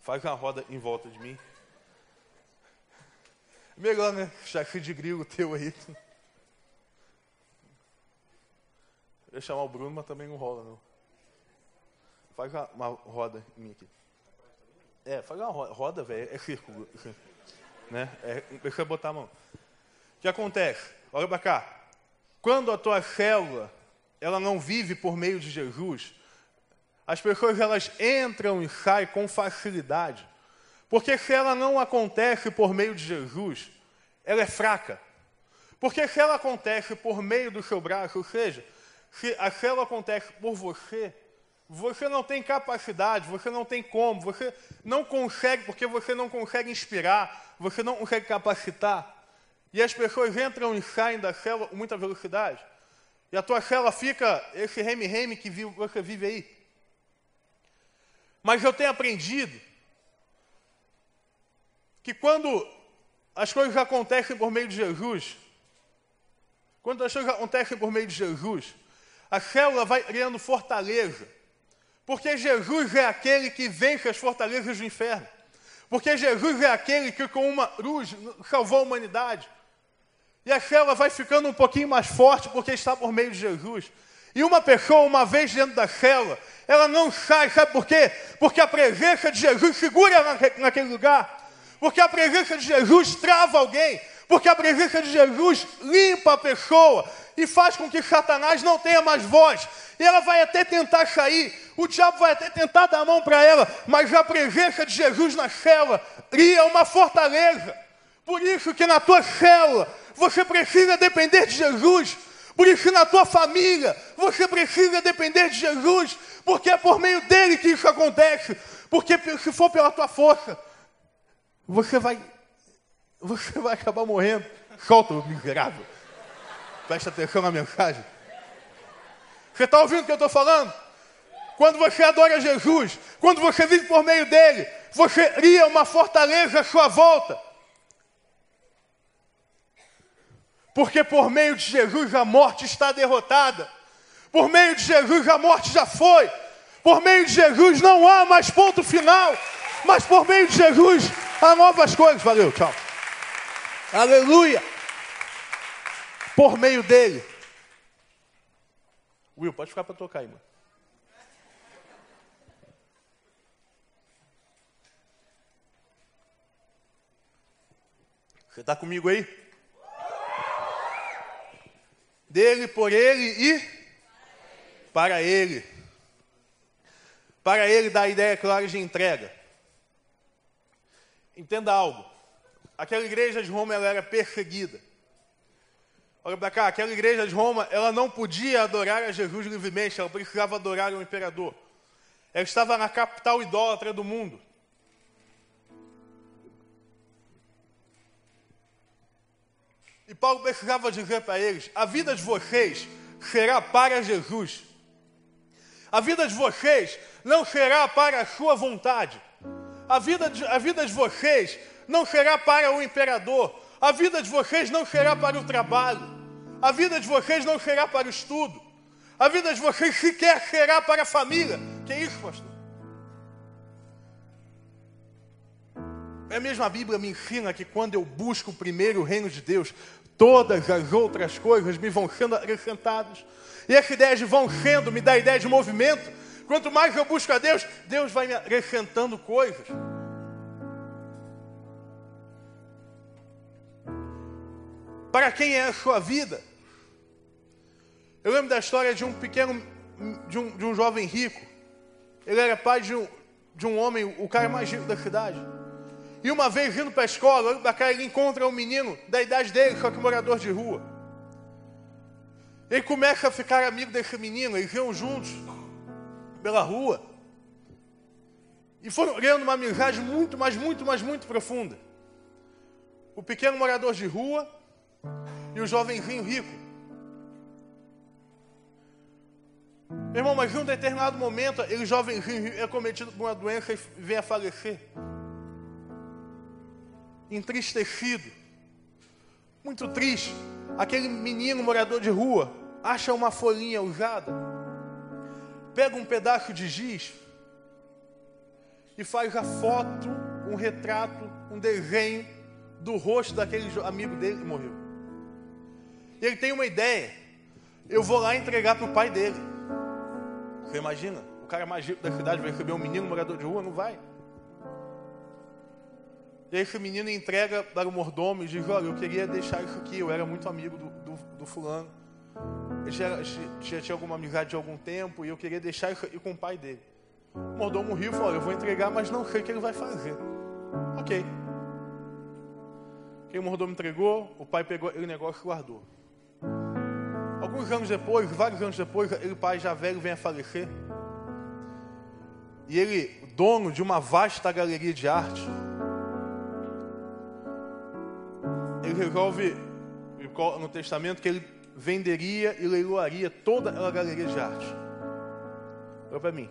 Faz uma roda em volta de mim. Melhor, né? Chefe de grilo teu aí. Eu ia chamar o Bruno, mas também não rola, não. Faz uma, uma roda em mim aqui. É, faz uma roda, roda velho, é círculo. Né? É, precisa botar a mão. O que acontece? Olha para cá. Quando a tua célula ela não vive por meio de Jesus, as pessoas elas entram e saem com facilidade. Porque se ela não acontece por meio de Jesus, ela é fraca. Porque se ela acontece por meio do seu braço, ou seja, se a célula acontece por você, você não tem capacidade, você não tem como, você não consegue, porque você não consegue inspirar, você não consegue capacitar. E as pessoas entram e saem da célula com muita velocidade. E a tua célula fica esse reme-reme que você vive aí. Mas eu tenho aprendido que quando as coisas acontecem por meio de Jesus, quando as coisas acontecem por meio de Jesus, a célula vai criando fortaleza. Porque Jesus é aquele que vence as fortalezas do inferno. Porque Jesus é aquele que com uma cruz salvou a humanidade. E a célula vai ficando um pouquinho mais forte porque está por meio de Jesus. E uma pessoa, uma vez dentro da célula, ela não sai, sabe por quê? Porque a presença de Jesus segura naquele lugar. Porque a presença de Jesus trava alguém. Porque a presença de Jesus limpa a pessoa e faz com que Satanás não tenha mais voz. E ela vai até tentar sair, o diabo vai até tentar dar a mão para ela, mas a presença de Jesus na célula cria uma fortaleza. Por isso que na tua célula você precisa depender de Jesus. Por isso na tua família você precisa depender de Jesus, porque é por meio dele que isso acontece. Porque se for pela tua força, você vai você vai acabar morrendo. Solta o miserável. Presta atenção na mensagem. Você está ouvindo o que eu estou falando? Quando você adora Jesus, quando você vive por meio dele, você cria uma fortaleza à sua volta. Porque por meio de Jesus a morte está derrotada. Por meio de Jesus a morte já foi. Por meio de Jesus não há mais ponto final. Mas por meio de Jesus há novas coisas. Valeu, tchau. Aleluia. Por meio dele. Will, pode ficar para tocar aí, mano. Você está comigo aí? Dele, por ele e para ele. Para ele dá a ideia clara de entrega. Entenda algo. Aquela igreja de Roma era perseguida. Olha para cá, aquela igreja de Roma, ela não podia adorar a Jesus livremente, ela precisava adorar o imperador. Ela estava na capital idólatra do mundo. E Paulo precisava dizer para eles: a vida de vocês será para Jesus. A vida de vocês não será para a sua vontade. A vida de, a vida de vocês não será para o imperador. A vida de vocês não será para o trabalho. A vida de vocês não será para o estudo. A vida de vocês sequer será para a família. Que é isso, pastor? É mesmo a Bíblia me ensina que quando eu busco primeiro o reino de Deus, todas as outras coisas me vão sendo acrescentadas. E essa ideia de vão sendo me dá a ideia de movimento. Quanto mais eu busco a Deus, Deus vai me acrescentando coisas. Para quem é a sua vida? Eu lembro da história de um pequeno, de um, de um jovem rico. Ele era pai de um, de um homem, o cara mais rico da cidade. E uma vez indo para a escola, olhando ele encontra um menino da idade dele, só que morador de rua. Ele começa a ficar amigo desse menino, eles iam juntos pela rua. E foram criando uma amizade muito, mas muito, mas muito profunda. O pequeno morador de rua e o jovenzinho rico. Meu irmão, mas em um determinado momento, ele jovenzinho é cometido por uma doença e vem a falecer. Entristecido. Muito triste. Aquele menino morador de rua acha uma folhinha usada, pega um pedaço de giz e faz a foto, um retrato, um desenho do rosto daquele amigo dele que morreu. Ele tem uma ideia. Eu vou lá entregar para o pai dele. Você imagina? O cara mais rico da cidade vai receber um menino morador de rua? Não vai. E esse menino entrega para o mordomo e diz, olha, eu queria deixar isso aqui, eu era muito amigo do, do, do fulano. Ele já, já, tinha alguma amizade de algum tempo e eu queria deixar isso aqui com o pai dele. O mordomo riu e falou, olha, eu vou entregar, mas não sei o que ele vai fazer. Ok. Quem o mordomo entregou, o pai pegou aquele negócio e guardou. Alguns anos depois, vários anos depois, ele pai já velho vem a falecer. E ele, dono de uma vasta galeria de arte, ele resolve no testamento que ele venderia e leiloaria toda a galeria de arte. Olha para mim.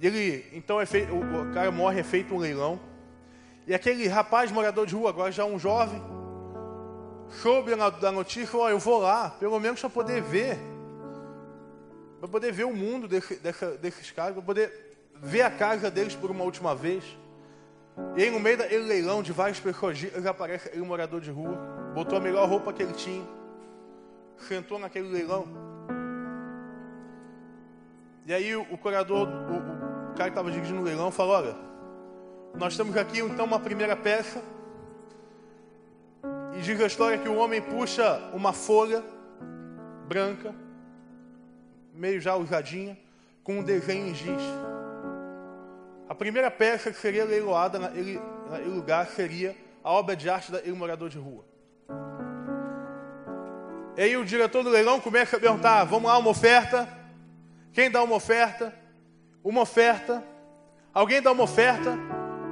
Ele, então é feito, o cara morre, é feito um leilão. E aquele rapaz morador de rua, agora já um jovem, soube da notícia, ó, eu vou lá, pelo menos para poder ver, para poder ver o mundo desse, dessa, desses caras, para poder ver a casa deles por uma última vez. E aí no meio daquele leilão de várias pessoas, ele aparece ele morador de rua, botou a melhor roupa que ele tinha, sentou naquele leilão. E aí o, o curador, o, o cara que estava dirigindo o leilão, falou, olha, nós temos aqui então uma primeira peça e diz a história que o homem puxa uma folha branca, meio já usadinha, com um desenho em giz. A primeira peça que seria leiloada naquele, lugar seria a obra de arte daquele morador de rua. E aí o diretor do leilão começa a perguntar: vamos lá, uma oferta? Quem dá uma oferta? Uma oferta. Alguém dá uma oferta?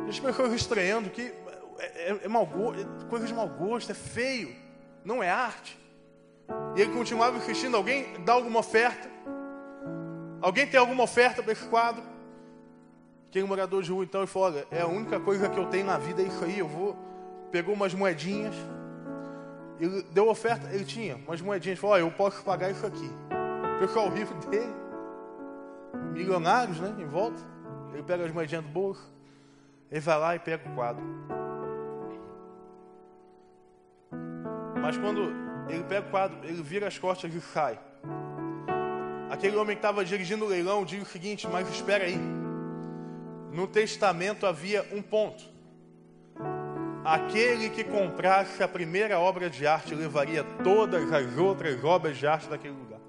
As pessoas estranhando que é, é, é mau gosto, é coisa de mau gosto, é feio, não é arte. E ele continuava insistindo, alguém dá alguma oferta? Alguém tem alguma oferta para esse quadro? Aquele morador de rua então falou, olha, é a única coisa que eu tenho na vida é isso aí, eu vou. Pegou umas moedinhas, ele deu oferta, ele tinha umas moedinhas, falou, olha, eu posso pagar isso aqui. Pessoal rico dele, milionários, né, em volta. Ele pega as moedinhas do bolso, ele vai lá e pega o quadro. Mas quando ele pega o quadro, ele vira as costas e sai. Aquele homem que estava dirigindo o leilão diz o seguinte: Mas espera aí. No testamento havia um ponto. Aquele que comprasse a primeira obra de arte levaria todas as outras obras de arte daquele lugar.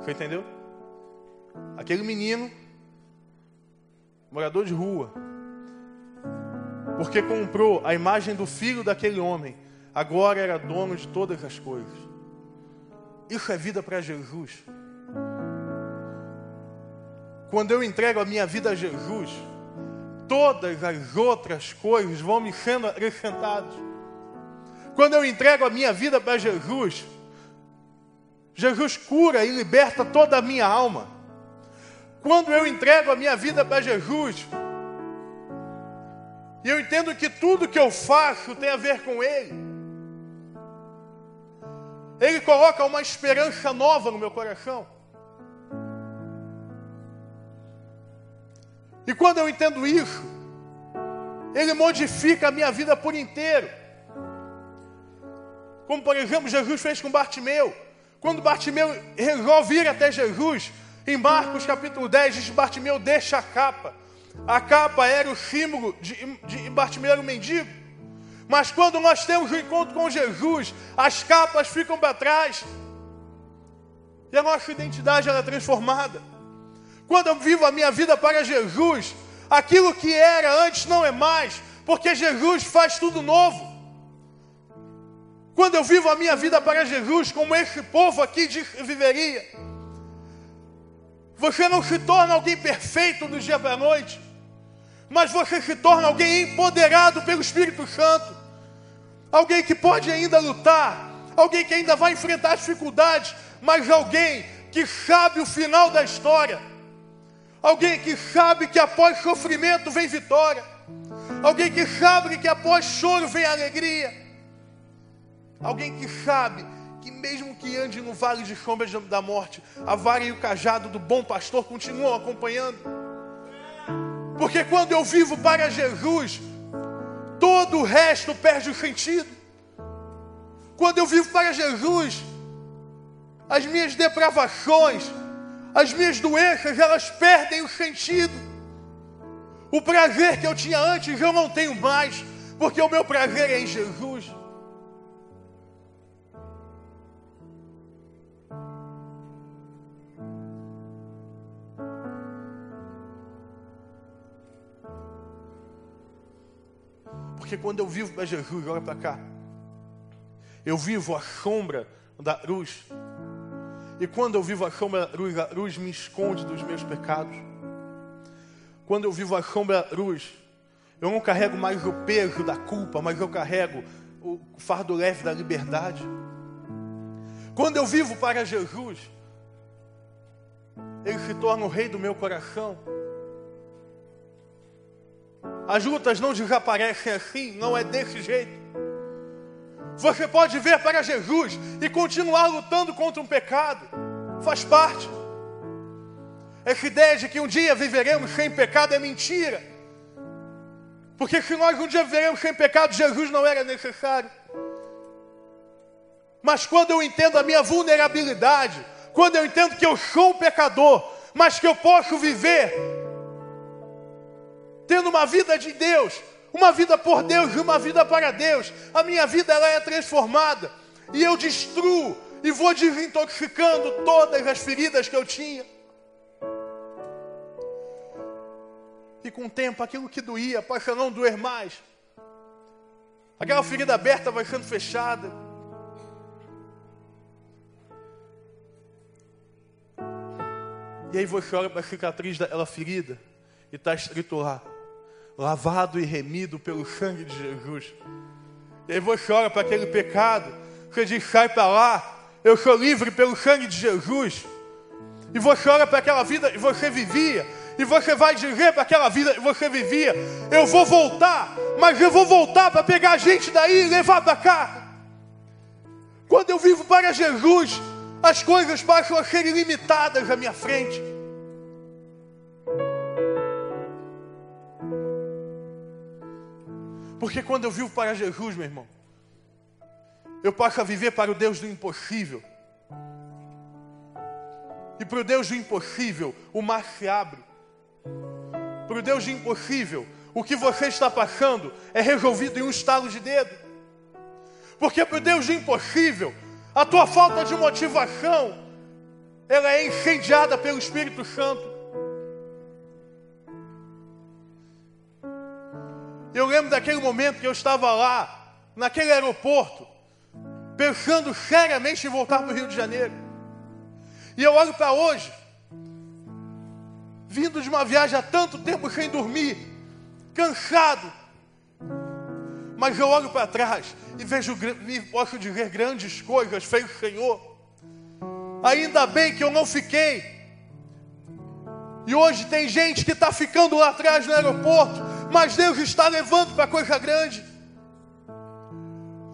Você entendeu? Aquele menino, morador de rua, porque comprou a imagem do filho daquele homem, agora era dono de todas as coisas. Isso é vida para Jesus. Quando eu entrego a minha vida a Jesus, todas as outras coisas vão me sendo acrescentadas. Quando eu entrego a minha vida para Jesus, Jesus cura e liberta toda a minha alma. Quando eu entrego a minha vida para Jesus, e eu entendo que tudo que eu faço tem a ver com Ele. Ele coloca uma esperança nova no meu coração. E quando eu entendo isso, Ele modifica a minha vida por inteiro. Como por exemplo Jesus fez com Bartimeu. Quando Bartimeu resolve ir até Jesus, em Marcos capítulo 10, diz Bartimeu deixa a capa a capa era o símbolo de, de Bartimeu mendigo. Mas quando nós temos o encontro com Jesus, as capas ficam para trás. E a nossa identidade é transformada. Quando eu vivo a minha vida para Jesus, aquilo que era antes não é mais, porque Jesus faz tudo novo. Quando eu vivo a minha vida para Jesus, como esse povo aqui viveria, você não se torna alguém perfeito do dia para a noite, mas você se torna alguém empoderado pelo Espírito Santo, alguém que pode ainda lutar, alguém que ainda vai enfrentar dificuldades, mas alguém que sabe o final da história, alguém que sabe que após sofrimento vem vitória, alguém que sabe que após choro vem alegria, alguém que sabe que mesmo que ande no vale de sombras da morte, a vara e o cajado do bom pastor continuam acompanhando. Porque quando eu vivo para Jesus, todo o resto perde o sentido. Quando eu vivo para Jesus, as minhas depravações, as minhas doenças, elas perdem o sentido. O prazer que eu tinha antes eu não tenho mais, porque o meu prazer é em Jesus. Porque quando eu vivo para Jesus, olha para cá. Eu vivo a sombra da luz. E quando eu vivo a sombra da luz, a luz me esconde dos meus pecados. Quando eu vivo a sombra da luz, eu não carrego mais o peso da culpa, mas eu carrego o fardo leve da liberdade. Quando eu vivo para Jesus, Ele se torna o rei do meu coração. As lutas não desaparecem assim, não é desse jeito. Você pode ver para Jesus e continuar lutando contra um pecado, faz parte. Essa ideia de que um dia viveremos sem pecado é mentira. Porque se nós um dia viveremos sem pecado, Jesus não era necessário. Mas quando eu entendo a minha vulnerabilidade, quando eu entendo que eu sou um pecador, mas que eu posso viver tendo uma vida de Deus, uma vida por Deus e uma vida para Deus, a minha vida ela é transformada e eu destruo e vou desintoxicando todas as feridas que eu tinha. E com o tempo, aquilo que doía passa a não doer mais. Aquela ferida aberta vai sendo fechada. E aí você olha para a cicatriz daquela ferida e está escrito lá: lavado e remido pelo sangue de Jesus. E aí você olha para aquele pecado, você diz: sai para lá, eu sou livre pelo sangue de Jesus. E você olha para aquela vida e você vivia, e você vai dizer para aquela vida que você vivia: eu vou voltar, mas eu vou voltar para pegar a gente daí e levar para cá. Quando eu vivo para Jesus, as coisas passam a ser ilimitadas à minha frente. Porque quando eu vivo para Jesus, meu irmão, eu passo a viver para o Deus do impossível. E para o Deus do impossível, o mar se abre. Para o Deus do impossível, o que você está passando é resolvido em um estalo de dedo. Porque para o Deus do impossível, a tua falta de motivação, ela é incendiada pelo Espírito Santo. Eu lembro daquele momento que eu estava lá, naquele aeroporto, pensando seriamente em voltar para o Rio de Janeiro. E eu olho para hoje, vindo de uma viagem há tanto tempo sem dormir, cansado. Mas eu olho para trás e vejo, posso dizer, grandes coisas fez o Senhor. Ainda bem que eu não fiquei. E hoje tem gente que está ficando lá atrás no aeroporto, mas Deus está levando para coisa grande.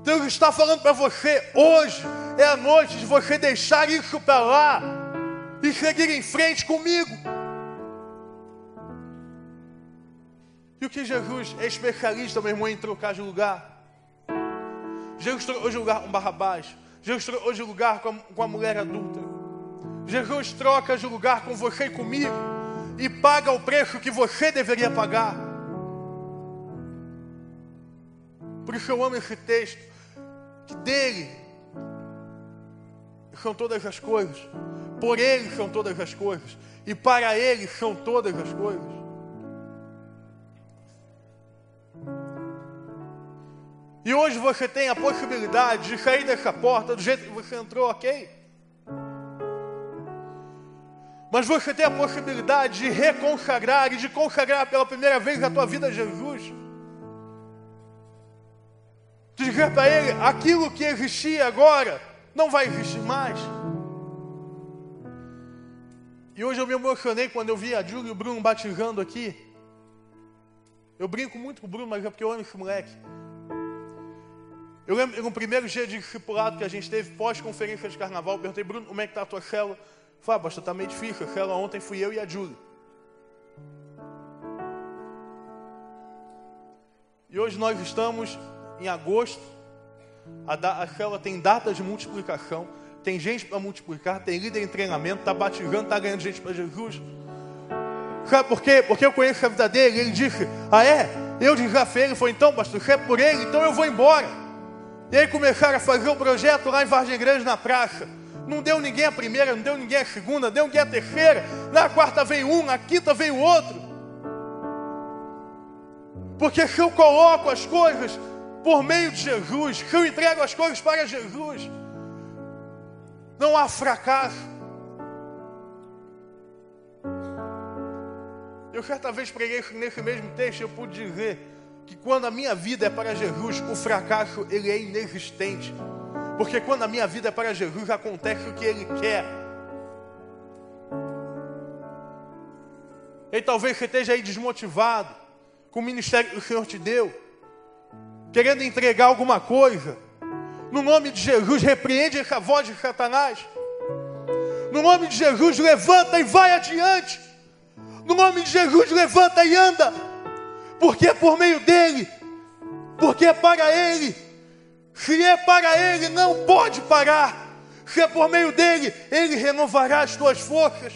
Deus está falando para você, hoje é a noite de você deixar isso para lá e seguir em frente comigo. E o que Jesus é especialista, meu irmão, em trocar de lugar. Jesus trocou de lugar com Barrabás. Jesus trocou de lugar com a, com a mulher adulta. Jesus troca de lugar com você e comigo e paga o preço que você deveria pagar. Por isso eu amo esse texto, que dele são todas as coisas, por ele são todas as coisas, e para ele são todas as coisas. E hoje você tem a possibilidade de sair dessa porta do jeito que você entrou, ok? Mas você tem a possibilidade de reconsagrar e de consagrar pela primeira vez a tua vida a Jesus. Dizer para Ele, aquilo que existia agora não vai existir mais. E hoje eu me emocionei quando eu vi a Júlia e o Bruno batizando aqui. Eu brinco muito com o Bruno, mas é porque eu amo esse moleque. Eu lembro no primeiro dia de discipulado que a gente teve pós-conferência de carnaval, eu perguntei, Bruno, como é que está a tua célula? Falei, ah, pastor, está meio difícil. A célula ontem fui eu e a Júlia. E hoje nós estamos em agosto. A, célula tem data de multiplicação. Tem gente para multiplicar, tem líder em treinamento, está batizando, está ganhando gente para Jesus. Sabe por quê? Porque eu conheço a vida dele. Ele disse: Ah, é? Eu desafiei ele. Foi então, pastor, se é por ele, então eu vou embora. E aí começaram a fazer um projeto lá em Vargem Grande, na praça. Não deu ninguém a primeira, não deu ninguém a segunda, deu ninguém a terceira. Na quarta veio um, na quinta veio outro. Porque se eu coloco as coisas por meio de Jesus, se eu entrego as coisas para Jesus, não há fracasso. Eu certa vez preguei nesse mesmo texto, eu pude dizer que quando a minha vida é para Jesus, o fracasso ele é inexistente. Porque quando a minha vida é para Jesus, acontece o que Ele quer. E talvez você esteja aí desmotivado com o ministério que o Senhor te deu, querendo entregar alguma coisa. No nome de Jesus, repreende essa voz de Satanás. No nome de Jesus, levanta e vai adiante. No nome de Jesus, levanta e anda. Porque é por meio dele, porque é para ele. Se é para ele, não pode parar. Se é por meio dele, ele renovará as tuas forças.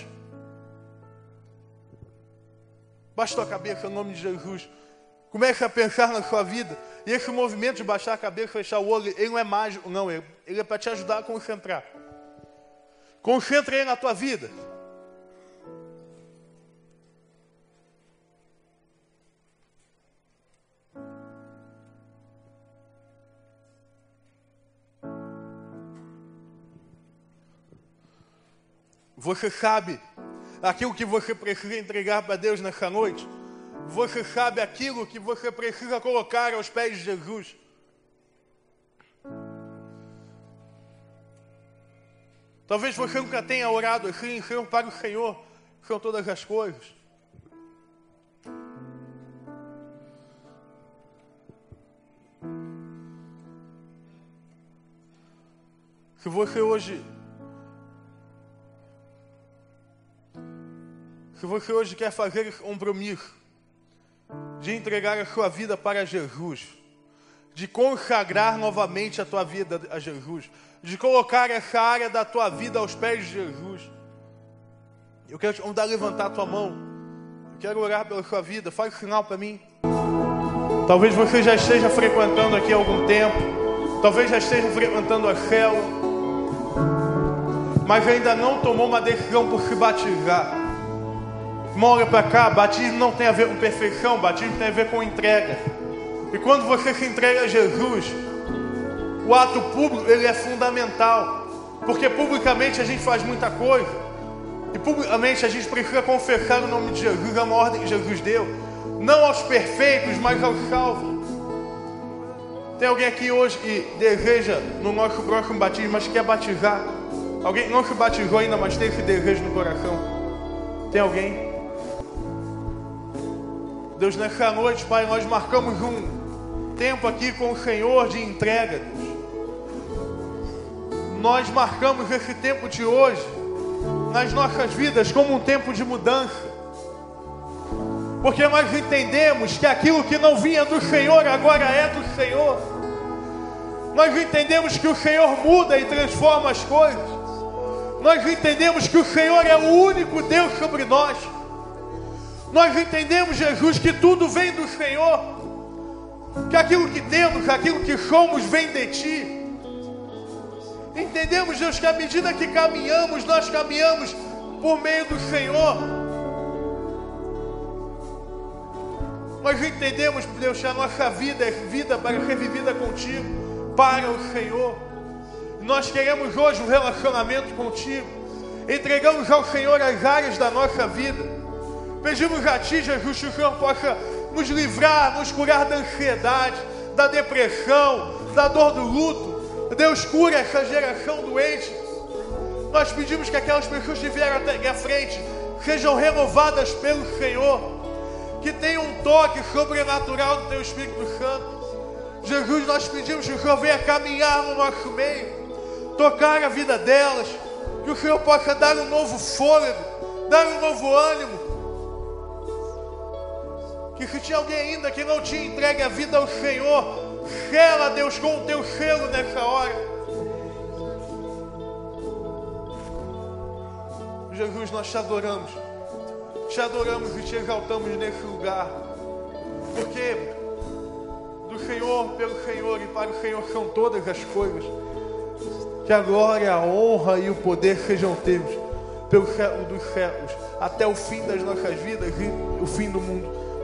Baixa a cabeça em nome de Jesus. Comece a pensar na sua vida. E esse movimento de baixar a cabeça, fechar o olho, ele não é mágico, não. Ele, ele é para te ajudar a concentrar. Concentre aí na tua vida. Você sabe aquilo que você precisa entregar para Deus nessa noite? Você sabe aquilo que você precisa colocar aos pés de Jesus? Talvez você nunca tenha orado assim, Senhor, para o Senhor são todas as coisas. Se você hoje Se você hoje quer fazer esse compromisso de entregar a sua vida para Jesus, de consagrar novamente a tua vida a Jesus, de colocar essa área da tua vida aos pés de Jesus, eu quero te a levantar a tua mão. Eu quero orar pela sua vida. Faz sinal para mim. Talvez você já esteja frequentando aqui há algum tempo. Talvez já esteja frequentando a célula. Mas ainda não tomou uma decisão por se batizar. Irmão, olha para cá, batismo não tem a ver com perfeição, batismo tem a ver com entrega. E quando você se entrega a Jesus, o ato público ele é fundamental, porque publicamente a gente faz muita coisa, e publicamente a gente precisa confessar o nome de Jesus, a ordem que Jesus deu, não aos perfeitos, mas aos salvos. Tem alguém aqui hoje que deseja no nosso próximo batismo, mas quer batizar? Alguém não se batizou ainda, mas tem esse desejo no coração? Tem alguém? Deus, nessa noite, Pai, nós marcamos um tempo aqui com o Senhor de entrega, Deus. Nós marcamos esse tempo de hoje nas nossas vidas como um tempo de mudança. Porque nós entendemos que aquilo que não vinha do Senhor agora é do Senhor. Nós entendemos que o Senhor muda e transforma as coisas. Nós entendemos que o Senhor é o único Deus sobre nós. Nós entendemos, Jesus, que tudo vem do Senhor. que aquilo que temos, aquilo que somos, vem de Ti. Entendemos, Deus, que à medida que caminhamos, nós caminhamos por meio do Senhor. Nós entendemos, Deus, que a nossa vida é vida para ser vivida contigo, para o Senhor. Nós queremos hoje um relacionamento contigo. Entregamos ao Senhor as áreas da nossa vida. Pedimos a Ti, Jesus, que o Senhor possa nos livrar, nos curar da ansiedade, da depressão, da dor do luto. Deus cura essa geração doente. Nós pedimos que aquelas pessoas que vieram até a frente sejam renovadas pelo Senhor, que tenham um toque sobrenatural do Teu Espírito Santo. Jesus, nós pedimos que o Senhor venha caminhar no nosso meio, tocar a vida delas, que o Senhor possa dar um novo fôlego, dar um novo ânimo, que se tinha alguém ainda que não tinha entregue a vida ao Senhor, sela, Deus, com o teu selo nessa hora. Jesus, nós te adoramos, te adoramos e te exaltamos nesse lugar, porque do Senhor, pelo Senhor e para o Senhor são todas as coisas. Que a glória, a honra e o poder sejam teus, pelo dos céus, até o fim das nossas vidas e o fim do mundo.